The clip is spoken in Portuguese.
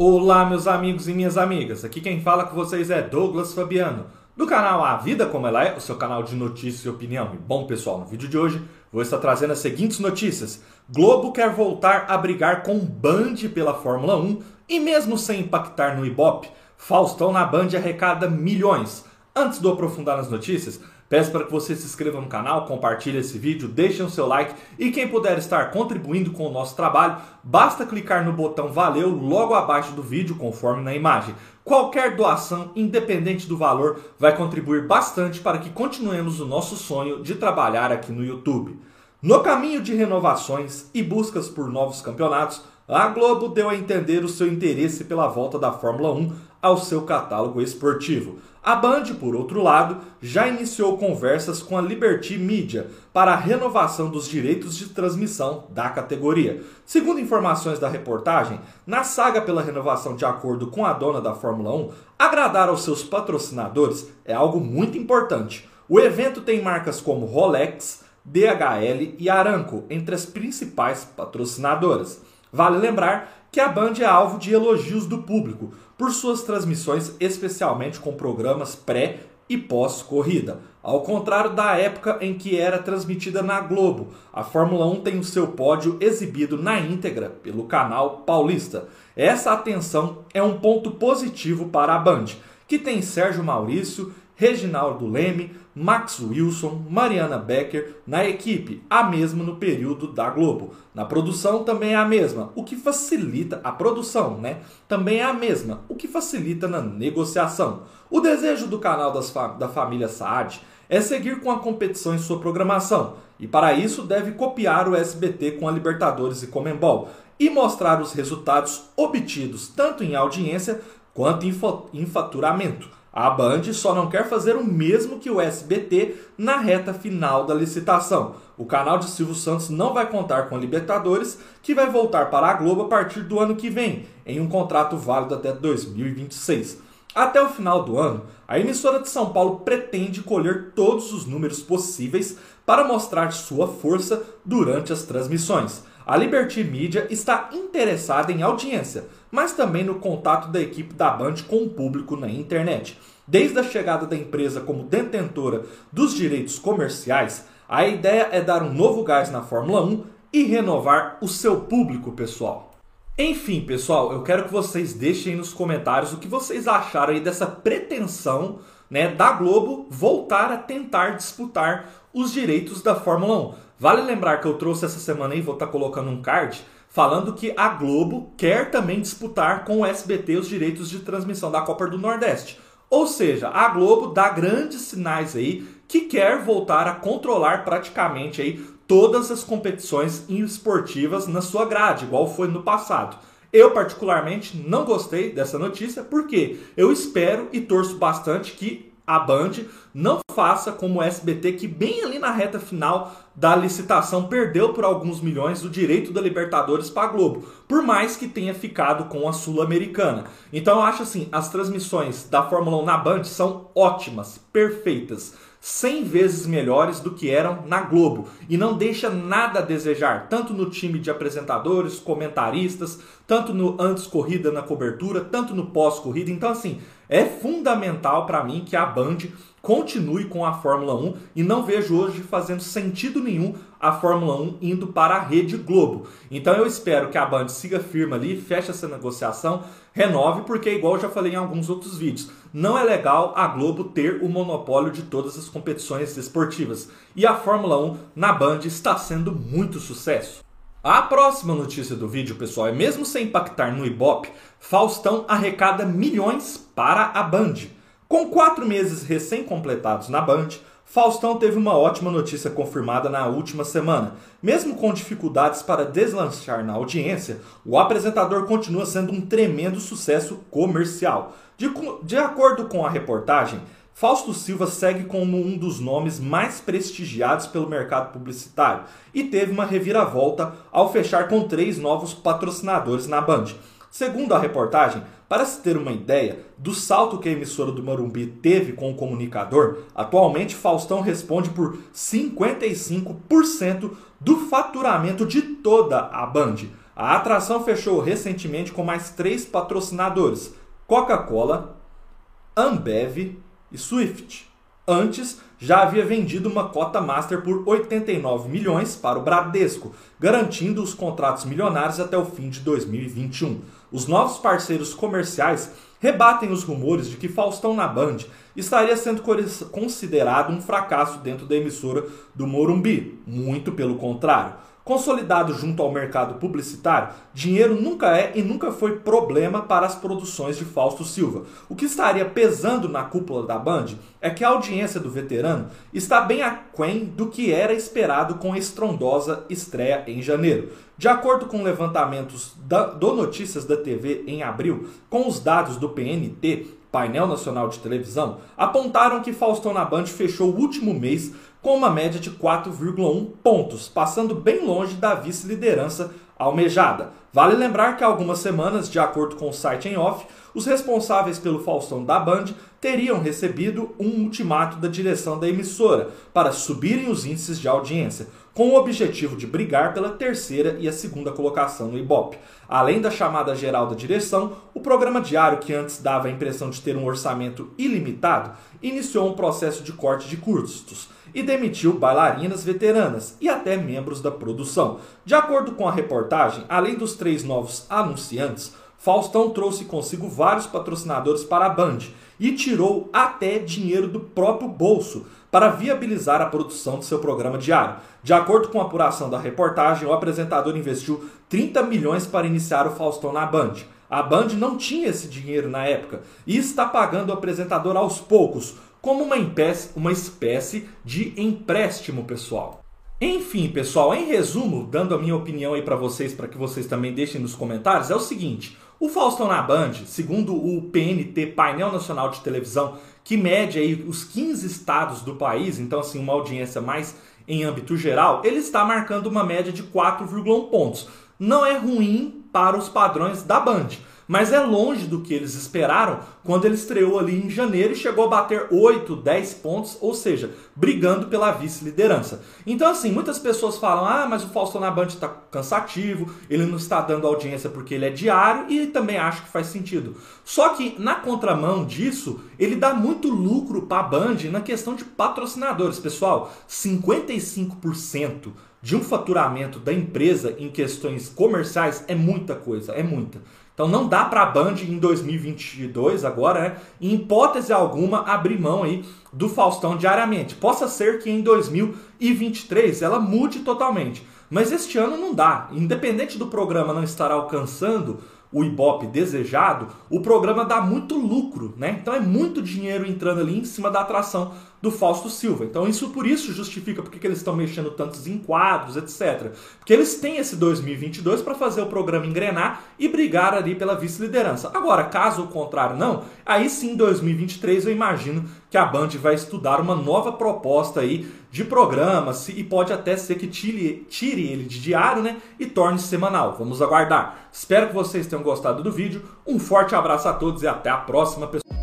Olá, meus amigos e minhas amigas. Aqui quem fala com vocês é Douglas Fabiano, do canal A Vida Como Ela É, o seu canal de notícias e opinião. E bom, pessoal, no vídeo de hoje vou estar trazendo as seguintes notícias. Globo quer voltar a brigar com Band pela Fórmula 1 e mesmo sem impactar no Ibope, Faustão na Band arrecada milhões. Antes de eu aprofundar nas notícias, Peço para que você se inscreva no canal, compartilhe esse vídeo, deixe o seu like e quem puder estar contribuindo com o nosso trabalho, basta clicar no botão Valeu logo abaixo do vídeo, conforme na imagem. Qualquer doação, independente do valor, vai contribuir bastante para que continuemos o nosso sonho de trabalhar aqui no YouTube. No caminho de renovações e buscas por novos campeonatos, a Globo deu a entender o seu interesse pela volta da Fórmula 1 ao seu catálogo esportivo. A Band, por outro lado, já iniciou conversas com a Liberty Media para a renovação dos direitos de transmissão da categoria. Segundo informações da reportagem, na saga pela renovação de acordo com a dona da Fórmula 1, agradar aos seus patrocinadores é algo muito importante. O evento tem marcas como Rolex, DHL e Aranco entre as principais patrocinadoras. Vale lembrar que a Band é alvo de elogios do público por suas transmissões, especialmente com programas pré e pós-corrida. Ao contrário da época em que era transmitida na Globo, a Fórmula 1 tem o seu pódio exibido na íntegra pelo canal Paulista. Essa atenção é um ponto positivo para a Band, que tem Sérgio Maurício Reginaldo Leme, Max Wilson, Mariana Becker na equipe, a mesma no período da Globo. Na produção também é a mesma, o que facilita a produção, né? Também é a mesma, o que facilita na negociação. O desejo do canal fa da família Saad é seguir com a competição em sua programação, e para isso deve copiar o SBT com a Libertadores e Comembol e mostrar os resultados obtidos tanto em audiência quanto em faturamento. A Band só não quer fazer o mesmo que o SBT na reta final da licitação. O canal de Silvio Santos não vai contar com a Libertadores, que vai voltar para a Globo a partir do ano que vem, em um contrato válido até 2026. Até o final do ano, a emissora de São Paulo pretende colher todos os números possíveis para mostrar sua força durante as transmissões. A Liberty Media está interessada em audiência, mas também no contato da equipe da Band com o público na internet. Desde a chegada da empresa como detentora dos direitos comerciais, a ideia é dar um novo gás na Fórmula 1 e renovar o seu público, pessoal. Enfim, pessoal, eu quero que vocês deixem nos comentários o que vocês acharam aí dessa pretensão né, da Globo voltar a tentar disputar os direitos da Fórmula 1. Vale lembrar que eu trouxe essa semana aí, vou estar tá colocando um card, falando que a Globo quer também disputar com o SBT os direitos de transmissão da Copa do Nordeste. Ou seja, a Globo dá grandes sinais aí que quer voltar a controlar praticamente aí todas as competições esportivas na sua grade, igual foi no passado. Eu, particularmente, não gostei dessa notícia, porque eu espero e torço bastante que a Band não faça como o SBT, que bem ali na reta final da licitação perdeu por alguns milhões o direito da Libertadores para a Globo, por mais que tenha ficado com a Sul-Americana. Então eu acho assim, as transmissões da Fórmula 1 na Band são ótimas, perfeitas. 100 vezes melhores do que eram na Globo e não deixa nada a desejar, tanto no time de apresentadores, comentaristas, tanto no antes corrida na cobertura, tanto no pós corrida. Então assim, é fundamental para mim que a Band continue com a Fórmula 1 e não vejo hoje fazendo sentido nenhum a Fórmula 1 indo para a Rede Globo. Então eu espero que a Band siga firme ali, feche essa negociação, renove, porque igual eu já falei em alguns outros vídeos, não é legal a Globo ter o monopólio de todas as competições esportivas. E a Fórmula 1 na Band está sendo muito sucesso. A próxima notícia do vídeo, pessoal, é mesmo sem impactar no Ibope, Faustão arrecada milhões para a Band. Com quatro meses recém-completados na Band, Faustão teve uma ótima notícia confirmada na última semana. Mesmo com dificuldades para deslanchar na audiência, o apresentador continua sendo um tremendo sucesso comercial. De, de acordo com a reportagem, Fausto Silva segue como um dos nomes mais prestigiados pelo mercado publicitário e teve uma reviravolta ao fechar com três novos patrocinadores na Band. Segundo a reportagem, para se ter uma ideia do salto que a emissora do Morumbi teve com o comunicador, atualmente Faustão responde por 55% do faturamento de toda a Band. A atração fechou recentemente com mais três patrocinadores: Coca-Cola, Ambev e Swift. Antes, já havia vendido uma cota master por 89 milhões para o Bradesco, garantindo os contratos milionários até o fim de 2021. Os novos parceiros comerciais rebatem os rumores de que Faustão na Band estaria sendo considerado um fracasso dentro da emissora do Morumbi. Muito pelo contrário. Consolidado junto ao mercado publicitário, dinheiro nunca é e nunca foi problema para as produções de Fausto Silva. O que estaria pesando na cúpula da Band é que a audiência do veterano está bem aquém do que era esperado com a estrondosa estreia em janeiro. De acordo com levantamentos do Notícias da TV em abril, com os dados do PNT, Painel Nacional de Televisão, apontaram que Faustão na Band fechou o último mês com uma média de 4,1 pontos, passando bem longe da vice-liderança almejada. Vale lembrar que há algumas semanas, de acordo com o site em off, os responsáveis pelo Faustão da Band teriam recebido um ultimato da direção da emissora para subirem os índices de audiência, com o objetivo de brigar pela terceira e a segunda colocação no Ibope. Além da chamada geral da direção, o programa diário, que antes dava a impressão de ter um orçamento ilimitado, iniciou um processo de corte de custos e demitiu bailarinas veteranas e até membros da produção. De acordo com a reportagem, além dos três novos anunciantes, Faustão trouxe consigo vários patrocinadores para a Band e tirou até dinheiro do próprio bolso para viabilizar a produção de seu programa diário. De acordo com a apuração da reportagem, o apresentador investiu 30 milhões para iniciar o Faustão na Band. A Band não tinha esse dinheiro na época e está pagando o apresentador aos poucos, como uma espécie, uma espécie de empréstimo pessoal. Enfim, pessoal, em resumo, dando a minha opinião aí para vocês, para que vocês também deixem nos comentários, é o seguinte: o Faustão na Band, segundo o PNT, Painel Nacional de Televisão, que mede aí os 15 estados do país, então assim, uma audiência mais em âmbito geral, ele está marcando uma média de 4,1 pontos. Não é ruim para os padrões da Band mas é longe do que eles esperaram quando ele estreou ali em janeiro e chegou a bater 8, 10 pontos, ou seja, brigando pela vice-liderança. Então, assim, muitas pessoas falam: ah, mas o Faustão na Band está cansativo, ele não está dando audiência porque ele é diário, e também acho que faz sentido. Só que, na contramão disso, ele dá muito lucro para a Band na questão de patrocinadores. Pessoal, 55% de um faturamento da empresa em questões comerciais é muita coisa, é muita. Então não dá para a Band em 2022 agora, né, em hipótese alguma, abrir mão aí do Faustão diariamente. Possa ser que em 2023 ela mude totalmente, mas este ano não dá. Independente do programa não estar alcançando o Ibope desejado, o programa dá muito lucro, né? Então é muito dinheiro entrando ali em cima da atração do Fausto Silva. Então isso por isso justifica porque que eles estão mexendo tantos em quadros, etc. Porque eles têm esse 2022 para fazer o programa engrenar e brigar ali pela vice-liderança. Agora, caso o contrário não, aí sim 2023 eu imagino que a Band vai estudar uma nova proposta aí de programa e pode até ser que tire, tire ele de diário, né, e torne semanal. Vamos aguardar. Espero que vocês tenham gostado do vídeo. Um forte abraço a todos e até a próxima, pessoal.